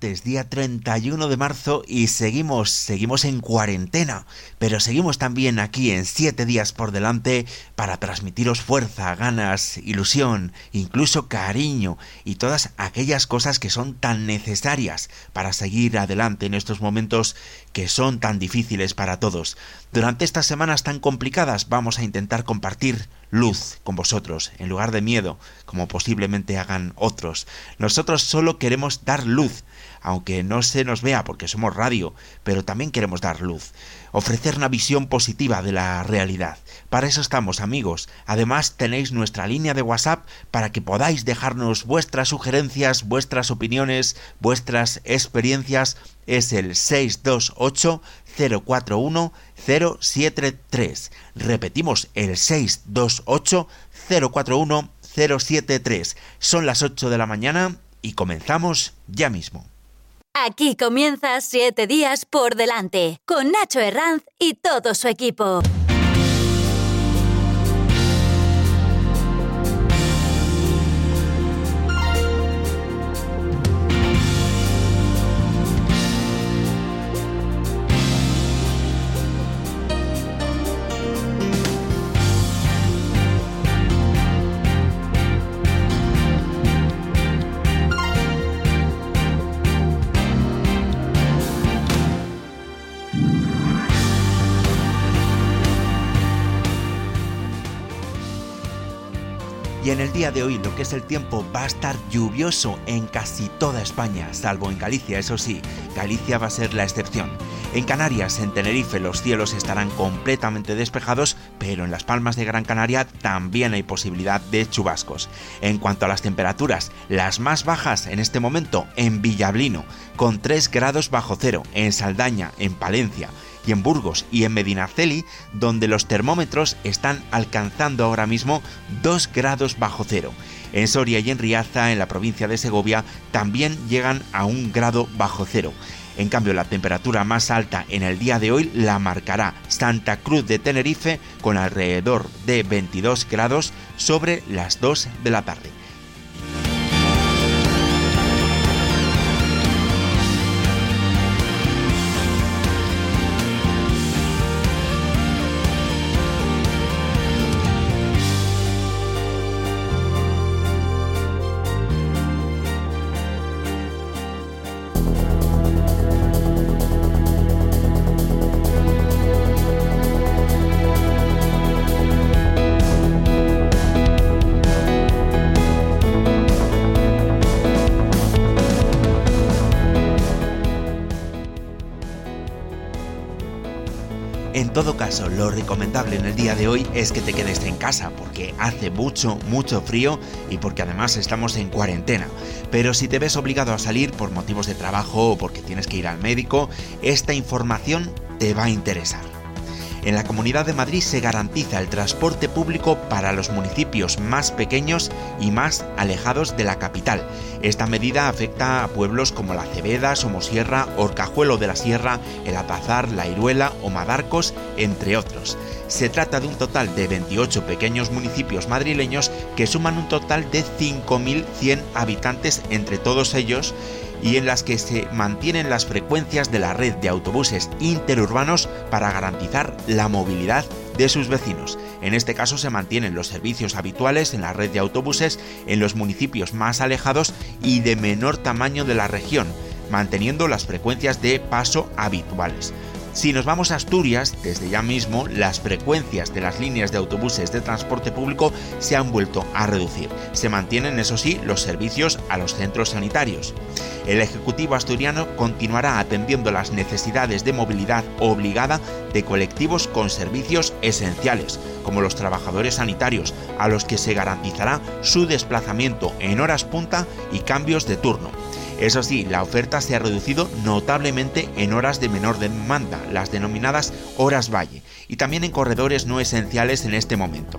martes, día 31 de marzo y seguimos, seguimos en cuarentena, pero seguimos también aquí en 7 días por delante para transmitiros fuerza, ganas, ilusión, incluso cariño y todas aquellas cosas que son tan necesarias para seguir adelante en estos momentos que son tan difíciles para todos. Durante estas semanas tan complicadas vamos a intentar compartir luz con vosotros, en lugar de miedo, como posiblemente hagan otros. Nosotros solo queremos dar luz, aunque no se nos vea porque somos radio, pero también queremos dar luz, ofrecer una visión positiva de la realidad. Para eso estamos amigos. Además tenéis nuestra línea de WhatsApp para que podáis dejarnos vuestras sugerencias, vuestras opiniones, vuestras experiencias. Es el 628 041 073. Repetimos el 628 041 073. Son las 8 de la mañana y comenzamos ya mismo. Aquí comienza Siete Días por Delante, con Nacho Herranz y todo su equipo. De hoy lo que es el tiempo va a estar lluvioso en casi toda España, salvo en Galicia, eso sí, Galicia va a ser la excepción. En Canarias, en Tenerife, los cielos estarán completamente despejados, pero en las Palmas de Gran Canaria también hay posibilidad de chubascos. En cuanto a las temperaturas, las más bajas en este momento en Villablino, con 3 grados bajo cero, en Saldaña, en Palencia, y en Burgos y en Medinaceli, donde los termómetros están alcanzando ahora mismo 2 grados bajo cero. En Soria y en Riaza, en la provincia de Segovia, también llegan a un grado bajo cero. En cambio, la temperatura más alta en el día de hoy la marcará Santa Cruz de Tenerife con alrededor de 22 grados sobre las 2 de la tarde. Lo recomendable en el día de hoy es que te quedes en casa porque hace mucho, mucho frío y porque además estamos en cuarentena. Pero si te ves obligado a salir por motivos de trabajo o porque tienes que ir al médico, esta información te va a interesar. En la Comunidad de Madrid se garantiza el transporte público para los municipios más pequeños y más alejados de la capital. Esta medida afecta a pueblos como La Cebeda, Somosierra, Orcajuelo de la Sierra, El Apazar, La Iruela o Madarcos, entre otros. Se trata de un total de 28 pequeños municipios madrileños que suman un total de 5.100 habitantes entre todos ellos y en las que se mantienen las frecuencias de la red de autobuses interurbanos para garantizar la movilidad de sus vecinos. En este caso se mantienen los servicios habituales en la red de autobuses en los municipios más alejados y de menor tamaño de la región, manteniendo las frecuencias de paso habituales. Si nos vamos a Asturias, desde ya mismo las frecuencias de las líneas de autobuses de transporte público se han vuelto a reducir. Se mantienen, eso sí, los servicios a los centros sanitarios. El Ejecutivo asturiano continuará atendiendo las necesidades de movilidad obligada de colectivos con servicios esenciales, como los trabajadores sanitarios, a los que se garantizará su desplazamiento en horas punta y cambios de turno. Eso sí, la oferta se ha reducido notablemente en horas de menor demanda, las denominadas horas valle, y también en corredores no esenciales en este momento.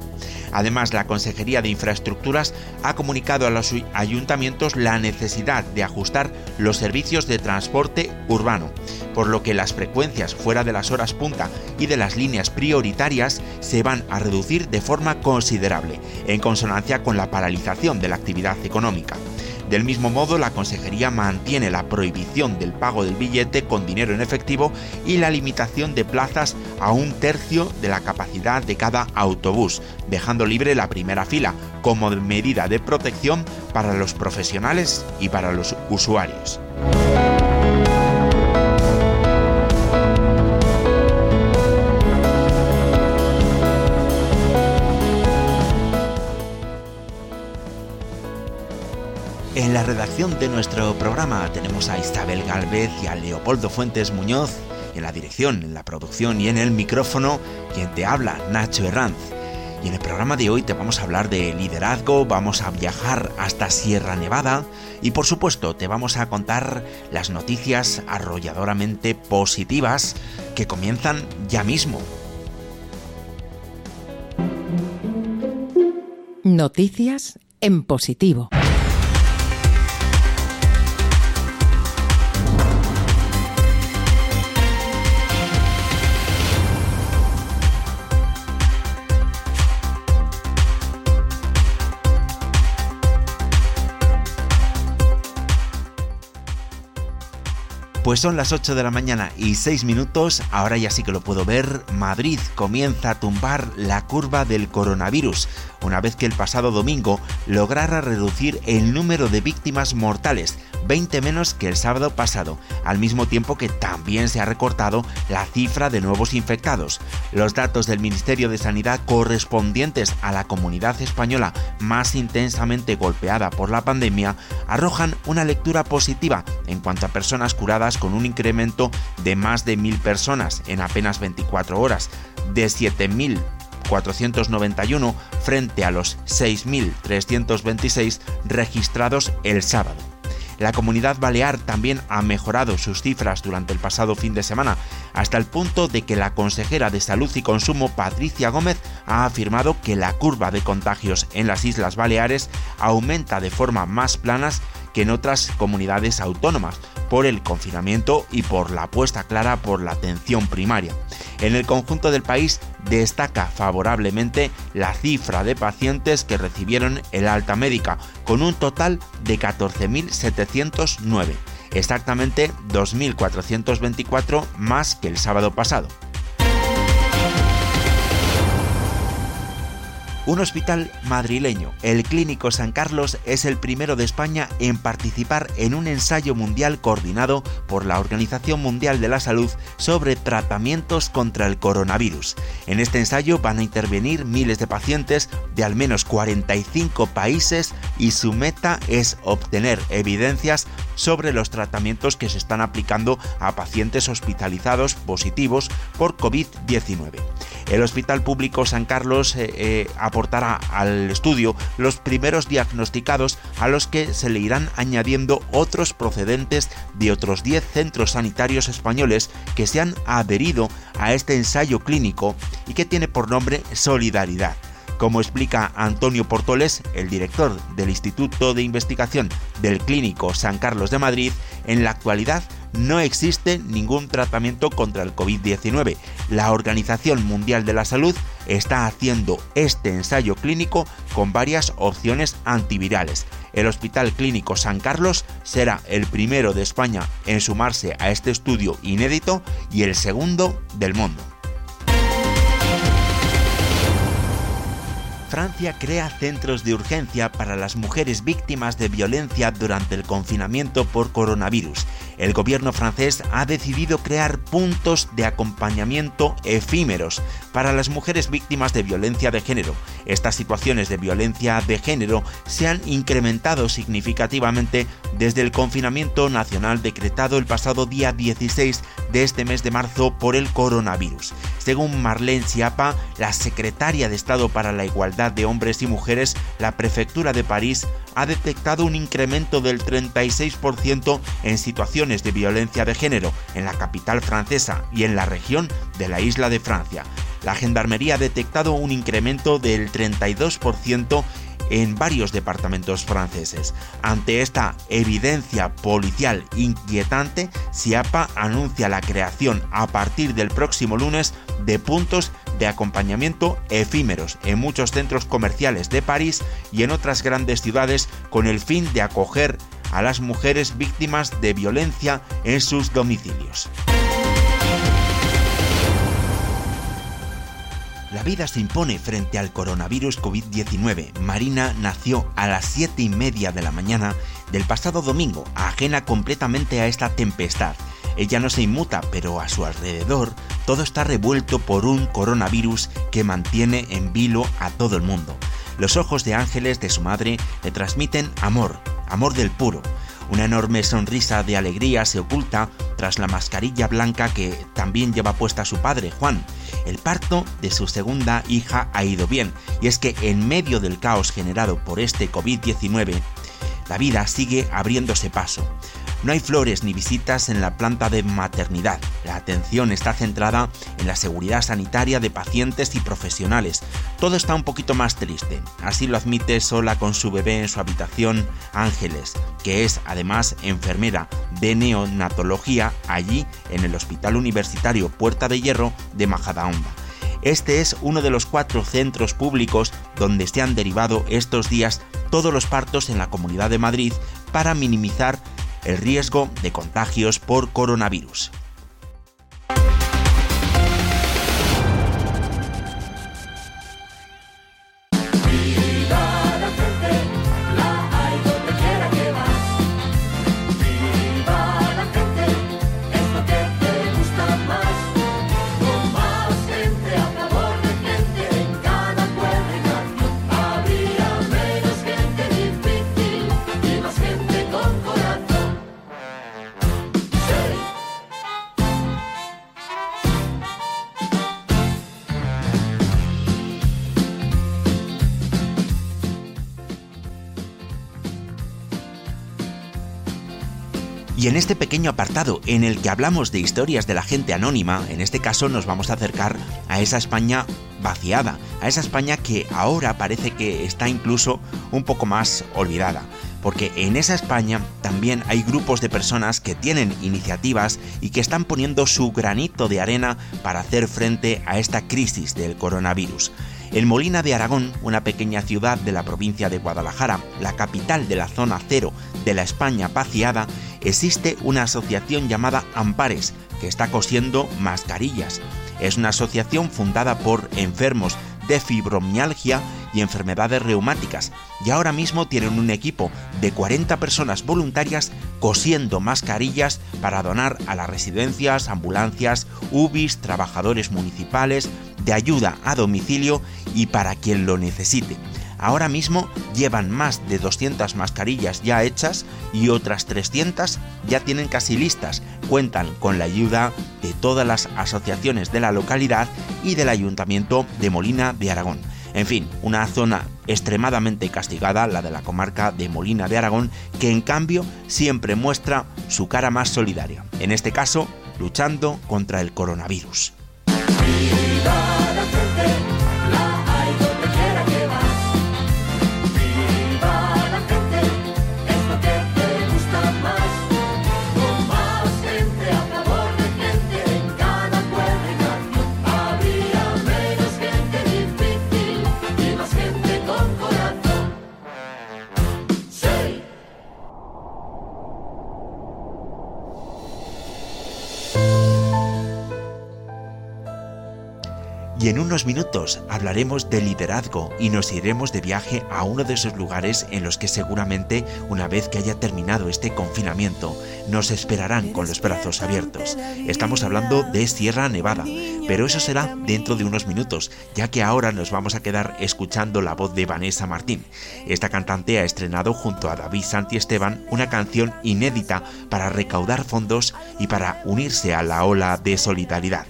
Además, la Consejería de Infraestructuras ha comunicado a los ayuntamientos la necesidad de ajustar los servicios de transporte urbano, por lo que las frecuencias fuera de las horas punta y de las líneas prioritarias se van a reducir de forma considerable, en consonancia con la paralización de la actividad económica. Del mismo modo, la Consejería mantiene la prohibición del pago del billete con dinero en efectivo y la limitación de plazas a un tercio de la capacidad de cada autobús, dejando libre la primera fila como medida de protección para los profesionales y para los usuarios. La redacción de nuestro programa tenemos a Isabel Galvez y a Leopoldo Fuentes Muñoz, en la dirección, en la producción y en el micrófono, quien te habla, Nacho Herranz. Y en el programa de hoy te vamos a hablar de liderazgo, vamos a viajar hasta Sierra Nevada y por supuesto te vamos a contar las noticias arrolladoramente positivas que comienzan ya mismo. Noticias en positivo. Pues son las 8 de la mañana y 6 minutos, ahora ya sí que lo puedo ver, Madrid comienza a tumbar la curva del coronavirus, una vez que el pasado domingo lograra reducir el número de víctimas mortales, 20 menos que el sábado pasado, al mismo tiempo que también se ha recortado la cifra de nuevos infectados. Los datos del Ministerio de Sanidad correspondientes a la comunidad española más intensamente golpeada por la pandemia arrojan una lectura positiva en cuanto a personas curadas con un incremento de más de 1.000 personas en apenas 24 horas, de 7.491 frente a los 6.326 registrados el sábado. La comunidad balear también ha mejorado sus cifras durante el pasado fin de semana, hasta el punto de que la consejera de Salud y Consumo, Patricia Gómez, ha afirmado que la curva de contagios en las Islas Baleares aumenta de forma más planas que en otras comunidades autónomas, por el confinamiento y por la apuesta clara por la atención primaria. En el conjunto del país destaca favorablemente la cifra de pacientes que recibieron el alta médica, con un total de 14.709, exactamente 2.424 más que el sábado pasado. Un hospital madrileño, el Clínico San Carlos, es el primero de España en participar en un ensayo mundial coordinado por la Organización Mundial de la Salud sobre tratamientos contra el coronavirus. En este ensayo van a intervenir miles de pacientes de al menos 45 países y su meta es obtener evidencias sobre los tratamientos que se están aplicando a pacientes hospitalizados positivos por COVID-19. El Hospital Público San Carlos eh, eh, aportará al estudio los primeros diagnosticados a los que se le irán añadiendo otros procedentes de otros 10 centros sanitarios españoles que se han adherido a este ensayo clínico y que tiene por nombre Solidaridad. Como explica Antonio Portoles, el director del Instituto de Investigación del Clínico San Carlos de Madrid, en la actualidad no existe ningún tratamiento contra el COVID-19. La Organización Mundial de la Salud está haciendo este ensayo clínico con varias opciones antivirales. El Hospital Clínico San Carlos será el primero de España en sumarse a este estudio inédito y el segundo del mundo. Francia crea centros de urgencia para las mujeres víctimas de violencia durante el confinamiento por coronavirus. El gobierno francés ha decidido crear puntos de acompañamiento efímeros para las mujeres víctimas de violencia de género. Estas situaciones de violencia de género se han incrementado significativamente desde el confinamiento nacional decretado el pasado día 16 de este mes de marzo por el coronavirus. Según Marlene Schiappa, la secretaria de Estado para la Igualdad de Hombres y Mujeres, la Prefectura de París ha detectado un incremento del 36% en situaciones de violencia de género en la capital francesa y en la región de la isla de Francia. La Gendarmería ha detectado un incremento del 32% en varios departamentos franceses. Ante esta evidencia policial inquietante, SIAPA anuncia la creación a partir del próximo lunes de puntos de acompañamiento efímeros en muchos centros comerciales de París y en otras grandes ciudades con el fin de acoger a las mujeres víctimas de violencia en sus domicilios. La vida se impone frente al coronavirus COVID-19. Marina nació a las 7 y media de la mañana del pasado domingo, ajena completamente a esta tempestad. Ella no se inmuta, pero a su alrededor todo está revuelto por un coronavirus que mantiene en vilo a todo el mundo. Los ojos de ángeles de su madre le transmiten amor, amor del puro. Una enorme sonrisa de alegría se oculta tras la mascarilla blanca que también lleva puesta su padre, Juan. El parto de su segunda hija ha ido bien, y es que en medio del caos generado por este COVID-19, la vida sigue abriéndose paso. No hay flores ni visitas en la planta de maternidad. La atención está centrada en la seguridad sanitaria de pacientes y profesionales. Todo está un poquito más triste. Así lo admite sola con su bebé en su habitación Ángeles, que es además enfermera de neonatología allí en el Hospital Universitario Puerta de Hierro de Majadahonda. Este es uno de los cuatro centros públicos donde se han derivado estos días todos los partos en la Comunidad de Madrid para minimizar el riesgo de contagios por coronavirus. Y en este pequeño apartado en el que hablamos de historias de la gente anónima, en este caso nos vamos a acercar a esa España vaciada, a esa España que ahora parece que está incluso un poco más olvidada. Porque en esa España también hay grupos de personas que tienen iniciativas y que están poniendo su granito de arena para hacer frente a esta crisis del coronavirus. En Molina de Aragón, una pequeña ciudad de la provincia de Guadalajara, la capital de la zona cero de la España vaciada, existe una asociación llamada Ampares, que está cosiendo mascarillas. Es una asociación fundada por enfermos de fibromialgia y enfermedades reumáticas, y ahora mismo tienen un equipo de 40 personas voluntarias cosiendo mascarillas para donar a las residencias, ambulancias, UBIs, trabajadores municipales, de ayuda a domicilio y para quien lo necesite. Ahora mismo llevan más de 200 mascarillas ya hechas y otras 300 ya tienen casi listas. Cuentan con la ayuda de todas las asociaciones de la localidad y del Ayuntamiento de Molina de Aragón. En fin, una zona extremadamente castigada, la de la comarca de Molina de Aragón, que en cambio siempre muestra su cara más solidaria. En este caso, luchando contra el coronavirus. Y en unos minutos hablaremos de liderazgo y nos iremos de viaje a uno de esos lugares en los que seguramente una vez que haya terminado este confinamiento nos esperarán con los brazos abiertos. Estamos hablando de Sierra Nevada, pero eso será dentro de unos minutos, ya que ahora nos vamos a quedar escuchando la voz de Vanessa Martín. Esta cantante ha estrenado junto a David Santi Esteban una canción inédita para recaudar fondos y para unirse a la ola de solidaridad.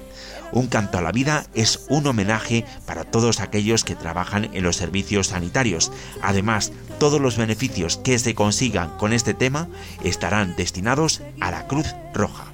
Un canto a la vida es un homenaje para todos aquellos que trabajan en los servicios sanitarios. Además, todos los beneficios que se consigan con este tema estarán destinados a la Cruz Roja.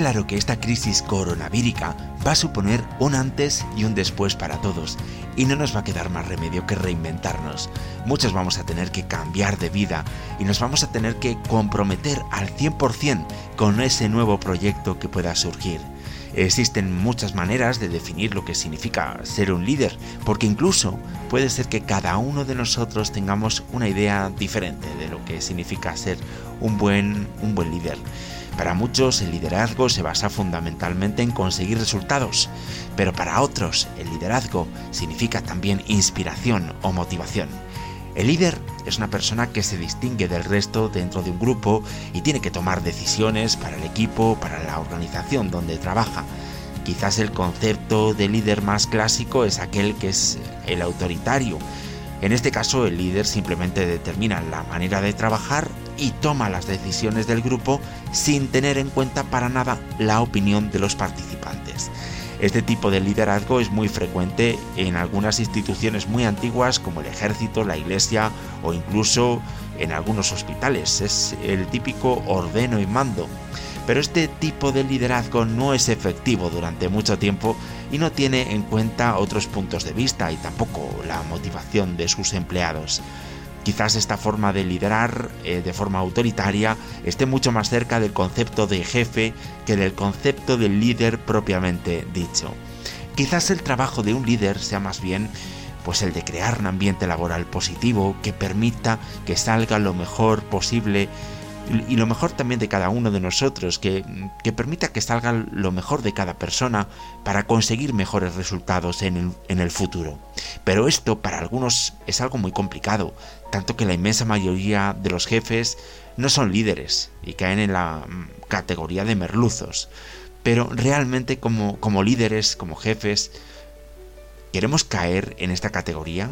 Claro que esta crisis coronavírica va a suponer un antes y un después para todos, y no nos va a quedar más remedio que reinventarnos. Muchos vamos a tener que cambiar de vida y nos vamos a tener que comprometer al 100% con ese nuevo proyecto que pueda surgir. Existen muchas maneras de definir lo que significa ser un líder, porque incluso puede ser que cada uno de nosotros tengamos una idea diferente de lo que significa ser un buen, un buen líder. Para muchos el liderazgo se basa fundamentalmente en conseguir resultados, pero para otros el liderazgo significa también inspiración o motivación. El líder es una persona que se distingue del resto dentro de un grupo y tiene que tomar decisiones para el equipo, para la organización donde trabaja. Quizás el concepto de líder más clásico es aquel que es el autoritario. En este caso el líder simplemente determina la manera de trabajar y toma las decisiones del grupo sin tener en cuenta para nada la opinión de los participantes. Este tipo de liderazgo es muy frecuente en algunas instituciones muy antiguas como el ejército, la iglesia o incluso en algunos hospitales. Es el típico ordeno y mando. Pero este tipo de liderazgo no es efectivo durante mucho tiempo y no tiene en cuenta otros puntos de vista y tampoco la motivación de sus empleados. Quizás esta forma de liderar eh, de forma autoritaria esté mucho más cerca del concepto de jefe que del concepto de líder propiamente dicho. Quizás el trabajo de un líder sea más bien pues el de crear un ambiente laboral positivo que permita que salga lo mejor posible y lo mejor también de cada uno de nosotros, que, permita que salga lo mejor de cada persona para conseguir mejores resultados en el, en el futuro. Pero esto para algunos es algo muy complicado, tanto que la inmensa mayoría de los jefes no son líderes y caen en la mm, categoría de merluzos. Pero realmente como, como líderes, como jefes, ¿queremos caer en esta categoría?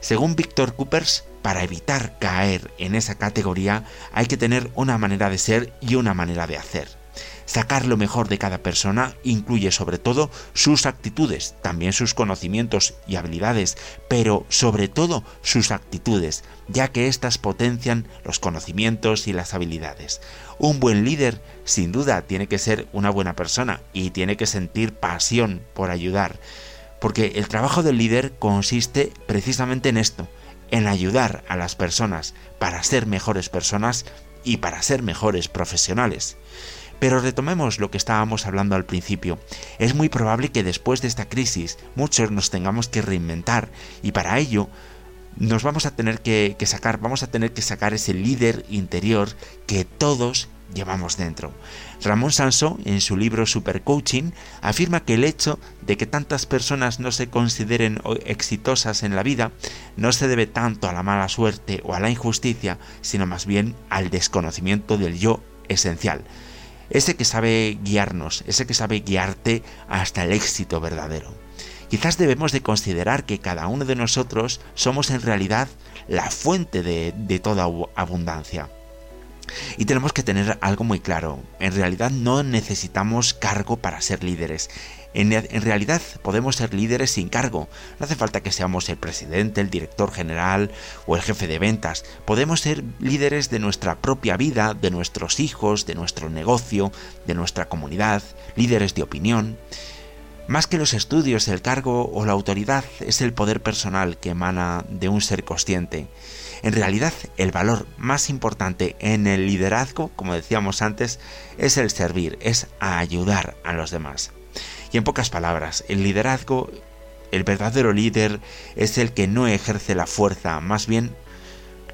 Según Víctor Coopers, para evitar caer en esa categoría hay que tener una manera de ser y una manera de hacer. Sacar lo mejor de cada persona incluye sobre todo sus actitudes, también sus conocimientos y habilidades, pero sobre todo sus actitudes, ya que éstas potencian los conocimientos y las habilidades. Un buen líder, sin duda, tiene que ser una buena persona y tiene que sentir pasión por ayudar, porque el trabajo del líder consiste precisamente en esto, en ayudar a las personas para ser mejores personas y para ser mejores profesionales. Pero retomemos lo que estábamos hablando al principio. Es muy probable que después de esta crisis muchos nos tengamos que reinventar y para ello nos vamos a tener que, sacar, vamos a tener que sacar ese líder interior que todos llevamos dentro. Ramón Sansó, en su libro Super Coaching, afirma que el hecho de que tantas personas no se consideren exitosas en la vida no se debe tanto a la mala suerte o a la injusticia, sino más bien al desconocimiento del yo esencial. Ese que sabe guiarnos, ese que sabe guiarte hasta el éxito verdadero. Quizás debemos de considerar que cada uno de nosotros somos en realidad la fuente de toda abundancia. Y tenemos que tener algo muy claro. En realidad no necesitamos cargo para ser líderes. En, realidad podemos ser líderes sin cargo. No hace falta que seamos el presidente, el director general o el jefe de ventas. Podemos ser líderes de nuestra propia vida, de nuestros hijos, de nuestro negocio, de nuestra comunidad, líderes de opinión. Más que los estudios, el cargo o la autoridad es el poder personal que emana de un ser consciente. En realidad, el valor más importante en el liderazgo, como decíamos antes, es el servir, es ayudar a los demás. Y en pocas palabras, el liderazgo, el verdadero líder es el que no ejerce la fuerza, más bien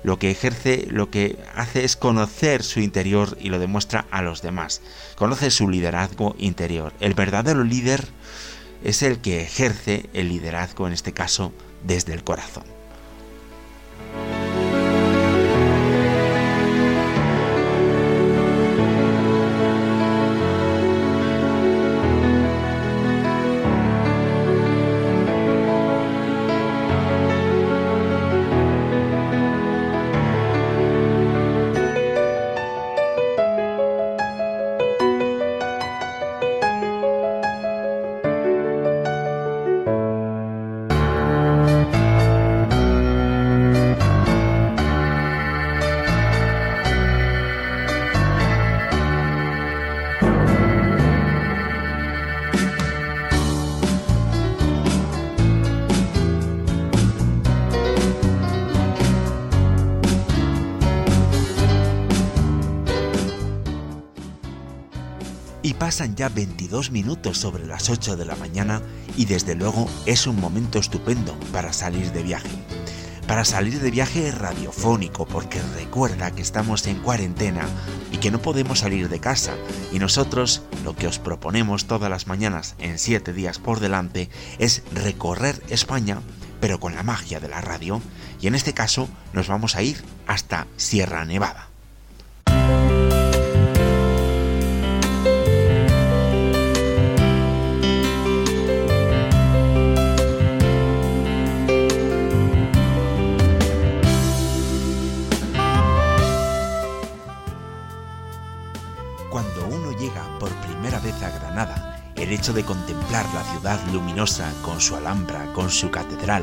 lo que ejerce, lo que hace es conocer su interior y lo demuestra a los demás. Conoce su liderazgo interior. El verdadero líder es el que ejerce el liderazgo, en este caso, desde el corazón. Ya 22 minutos sobre las 8 de la mañana y desde luego es un momento estupendo para salir de viaje. Para salir de viaje radiofónico porque recuerda que estamos en cuarentena y que no podemos salir de casa. Y nosotros lo que os proponemos todas las mañanas en 7 días por delante es recorrer España, pero con la magia de la radio. Y en este caso nos vamos a ir hasta Sierra Nevada. Hecho de contemplar la ciudad luminosa con su alhambra, con su catedral,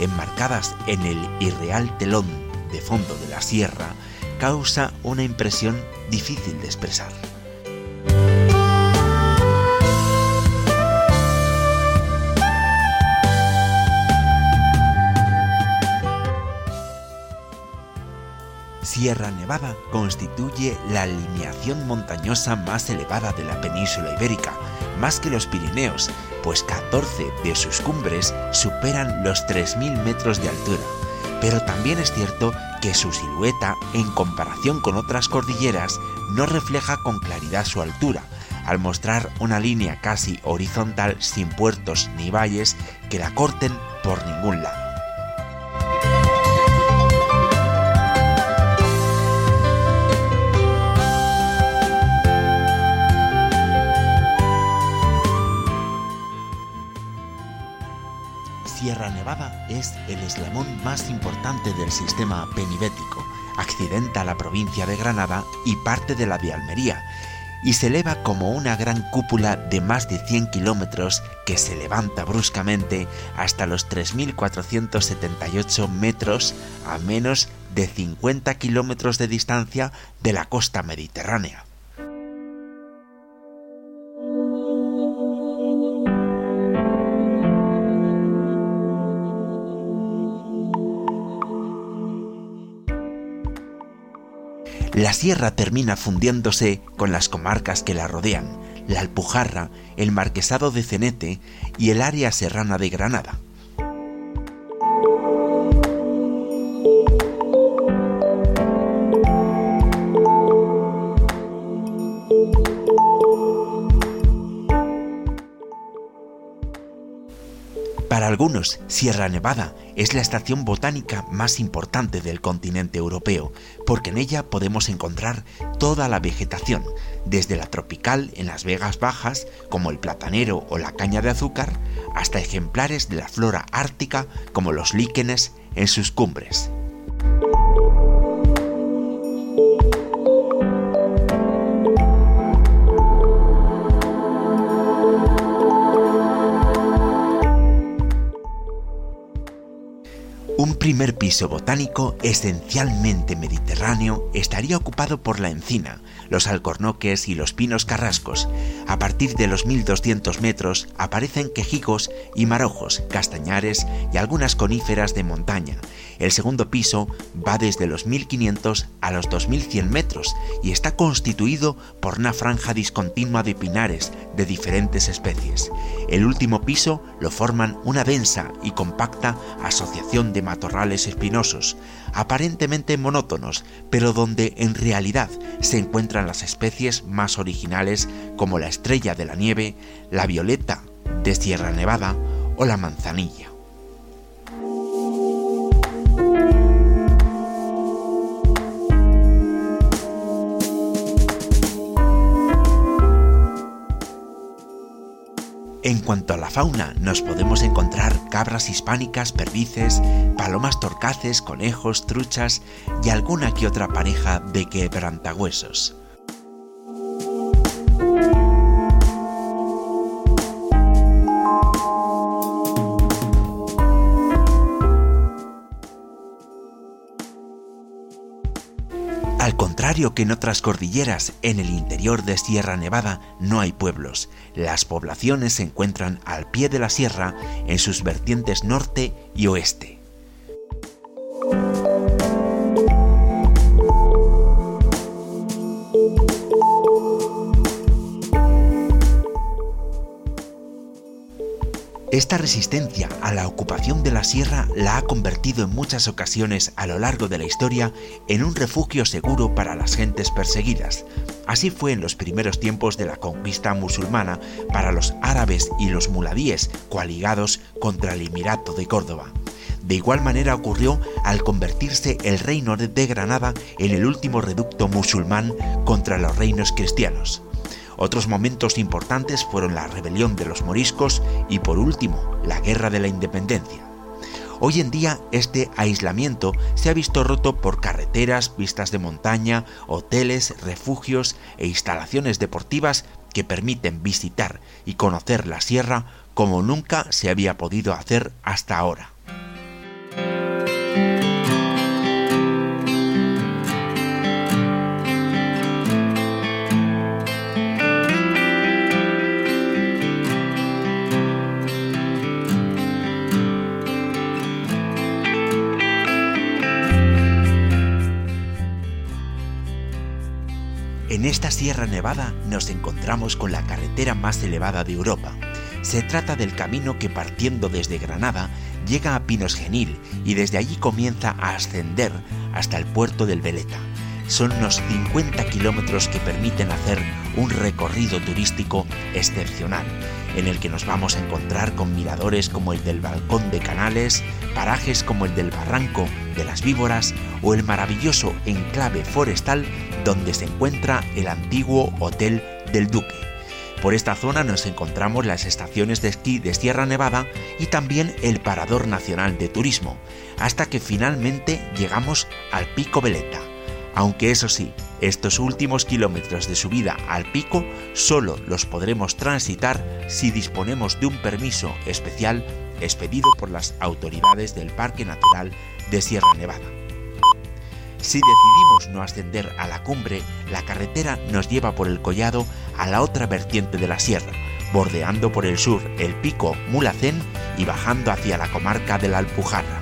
enmarcadas en el irreal telón de fondo de la sierra, causa una impresión difícil de expresar. Sierra Nevada constituye la alineación montañosa más elevada de la península ibérica, más que los Pirineos, pues 14 de sus cumbres superan los 3.000 metros de altura. Pero también es cierto que su silueta, en comparación con otras cordilleras, no refleja con claridad su altura, al mostrar una línea casi horizontal sin puertos ni valles que la corten por ningún lado. Es el eslamón más importante del sistema penibético, accidenta la provincia de Granada y parte de la de Almería, y se eleva como una gran cúpula de más de 100 kilómetros que se levanta bruscamente hasta los 3.478 metros a menos de 50 kilómetros de distancia de la costa mediterránea. La sierra termina fundiéndose con las comarcas que la rodean, la Alpujarra, el Marquesado de Cenete y el área serrana de Granada. Para algunos, Sierra Nevada es la estación botánica más importante del continente europeo, porque en ella podemos encontrar toda la vegetación, desde la tropical en las Vegas Bajas, como el platanero o la caña de azúcar, hasta ejemplares de la flora ártica como los líquenes en sus cumbres. own primer piso botánico esencialmente mediterráneo estaría ocupado por la encina, los alcornoques y los pinos carrascos. A partir de los 1200 metros aparecen quejigos y marojos, castañares y algunas coníferas de montaña. El segundo piso va desde los 1500 a los 2100 metros y está constituido por una franja discontinua de pinares de diferentes especies. El último piso lo forman una densa y compacta asociación de matorrales espinosos, aparentemente monótonos, pero donde en realidad se encuentran las especies más originales como la estrella de la nieve, la violeta de Sierra Nevada o la manzanilla. En cuanto a la fauna, nos podemos encontrar cabras hispánicas, perdices, palomas torcaces, conejos, truchas y alguna que otra pareja de quebrantahuesos. Que en otras cordilleras, en el interior de Sierra Nevada no hay pueblos. Las poblaciones se encuentran al pie de la sierra en sus vertientes norte y oeste. Esta resistencia a la ocupación de la sierra la ha convertido en muchas ocasiones a lo largo de la historia en un refugio seguro para las gentes perseguidas. Así fue en los primeros tiempos de la conquista musulmana para los árabes y los muladíes coaligados contra el Emirato de Córdoba. De igual manera ocurrió al convertirse el reino de Granada en el último reducto musulmán contra los reinos cristianos. Otros momentos importantes fueron la rebelión de los moriscos y por último la Guerra de la Independencia. Hoy en día este aislamiento se ha visto roto por carreteras, vistas de montaña, hoteles, refugios e instalaciones deportivas que permiten visitar y conocer la sierra como nunca se había podido hacer hasta ahora. En esta Sierra Nevada nos encontramos con la carretera más elevada de Europa. Se trata del camino que partiendo desde Granada llega a Pinos Genil y desde allí comienza a ascender hasta el puerto del Veleta. Son unos 50 kilómetros que permiten hacer un recorrido turístico excepcional, en el que nos vamos a encontrar con miradores como el del Balcón de Canales, parajes como el del Barranco de las Víboras o el maravilloso enclave forestal donde se encuentra el antiguo Hotel del Duque. Por esta zona nos encontramos las estaciones de esquí de Sierra Nevada y también el Parador Nacional de Turismo, hasta que finalmente llegamos al Pico Veleta. Aunque eso sí, estos últimos kilómetros de subida al pico solo los podremos transitar si disponemos de un permiso especial expedido por las autoridades del Parque Natural de Sierra Nevada. Si decidimos no ascender a la cumbre, la carretera nos lleva por el collado a la otra vertiente de la sierra, bordeando por el sur el pico Mulacén y bajando hacia la comarca de la Alpujarra.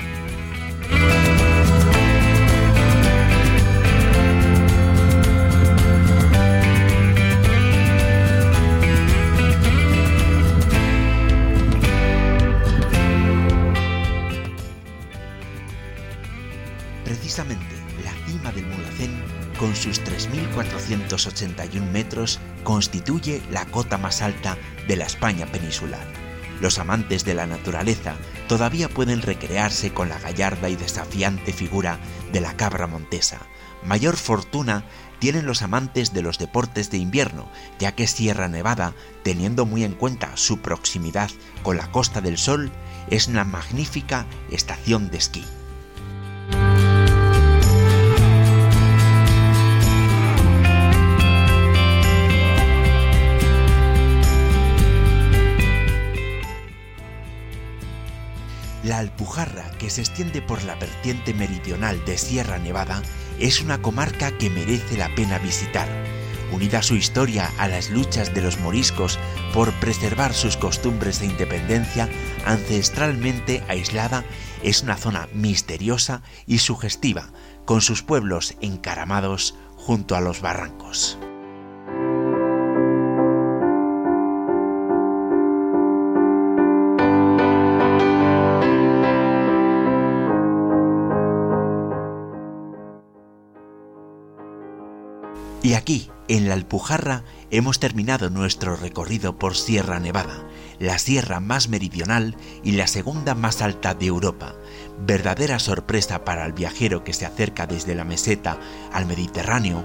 3.481 metros, constituye la cota más alta de la España peninsular. Los amantes de la naturaleza todavía pueden recrearse con la gallarda y desafiante figura de la cabra montesa. Mayor fortuna tienen los amantes de los deportes de invierno, ya que Sierra Nevada, teniendo muy en cuenta su proximidad con la Costa del Sol, es una magnífica estación de esquí. La Alpujarra, que se extiende por la vertiente meridional de Sierra Nevada, es una comarca que merece la pena visitar. Unida su historia a las luchas de los moriscos por preservar sus costumbres de independencia, ancestralmente aislada, es una zona misteriosa y sugestiva, con sus pueblos encaramados junto a los barrancos. Aquí, en la Alpujarra, hemos terminado nuestro recorrido por Sierra Nevada, la sierra más meridional y la segunda más alta de Europa. Verdadera sorpresa para el viajero que se acerca desde la meseta al Mediterráneo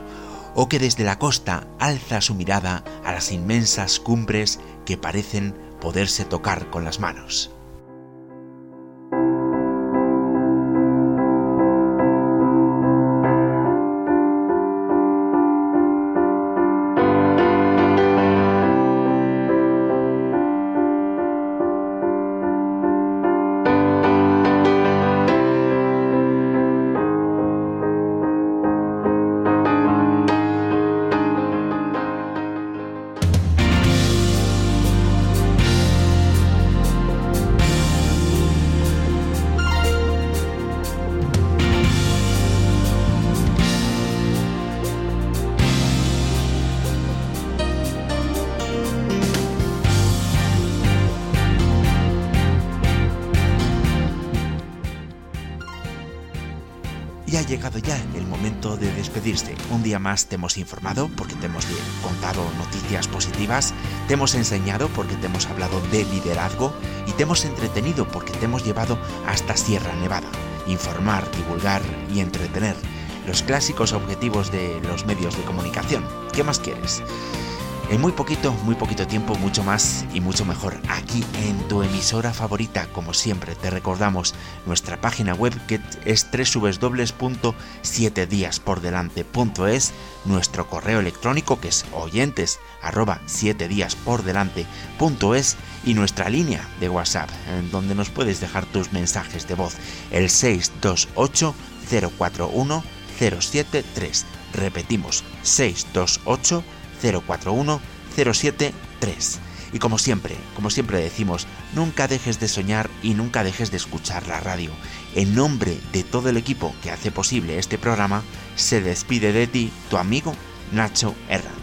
o que desde la costa alza su mirada a las inmensas cumbres que parecen poderse tocar con las manos. Día más te hemos informado porque te hemos contado noticias positivas, te hemos enseñado porque te hemos hablado de liderazgo y te hemos entretenido porque te hemos llevado hasta Sierra Nevada. Informar, divulgar y entretener. Los clásicos objetivos de los medios de comunicación. ¿Qué más quieres? En muy poquito, muy poquito tiempo, mucho más y mucho mejor aquí en tu emisora favorita. Como siempre, te recordamos nuestra página web que es www.7diaspordelante.es, nuestro correo electrónico que es oyentes arroba 7 y nuestra línea de WhatsApp en donde nos puedes dejar tus mensajes de voz el 628 041 073. Repetimos, 628 041 073. Y como siempre, como siempre decimos, nunca dejes de soñar y nunca dejes de escuchar la radio. En nombre de todo el equipo que hace posible este programa, se despide de ti tu amigo Nacho Herranz.